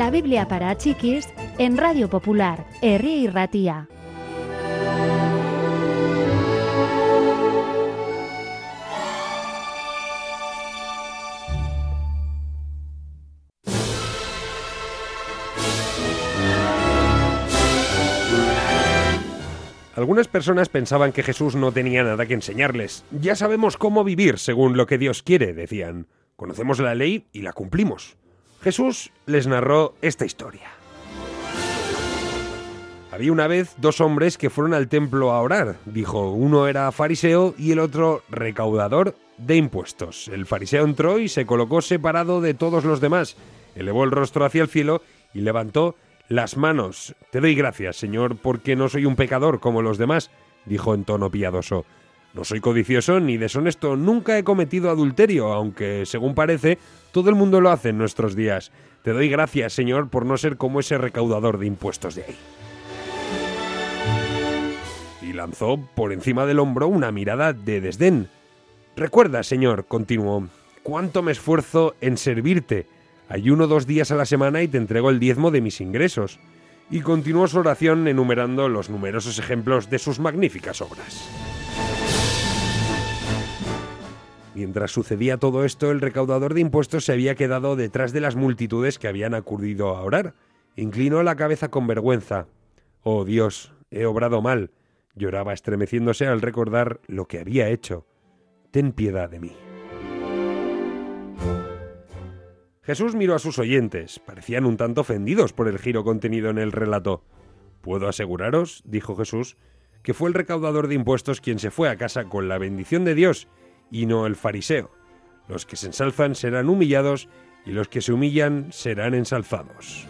La Biblia para chiquis en Radio Popular, Herri y Ratía. Algunas personas pensaban que Jesús no tenía nada que enseñarles. Ya sabemos cómo vivir según lo que Dios quiere, decían. Conocemos la ley y la cumplimos. Jesús les narró esta historia. Había una vez dos hombres que fueron al templo a orar. Dijo, uno era fariseo y el otro recaudador de impuestos. El fariseo entró y se colocó separado de todos los demás. Elevó el rostro hacia el cielo y levantó las manos. Te doy gracias, Señor, porque no soy un pecador como los demás, dijo en tono piadoso. No soy codicioso ni deshonesto, nunca he cometido adulterio, aunque, según parece, todo el mundo lo hace en nuestros días. Te doy gracias, Señor, por no ser como ese recaudador de impuestos de ahí. Y lanzó por encima del hombro una mirada de desdén. Recuerda, Señor, continuó, cuánto me esfuerzo en servirte Ayuno dos días a la semana y te entrego el diezmo de mis ingresos. Y continuó su oración enumerando los numerosos ejemplos de sus magníficas obras. Mientras sucedía todo esto, el recaudador de impuestos se había quedado detrás de las multitudes que habían acudido a orar. Inclinó la cabeza con vergüenza. Oh Dios, he obrado mal. Lloraba estremeciéndose al recordar lo que había hecho. Ten piedad de mí. Jesús miró a sus oyentes. Parecían un tanto ofendidos por el giro contenido en el relato. Puedo aseguraros, dijo Jesús, que fue el recaudador de impuestos quien se fue a casa con la bendición de Dios y no el fariseo. Los que se ensalzan serán humillados y los que se humillan serán ensalzados.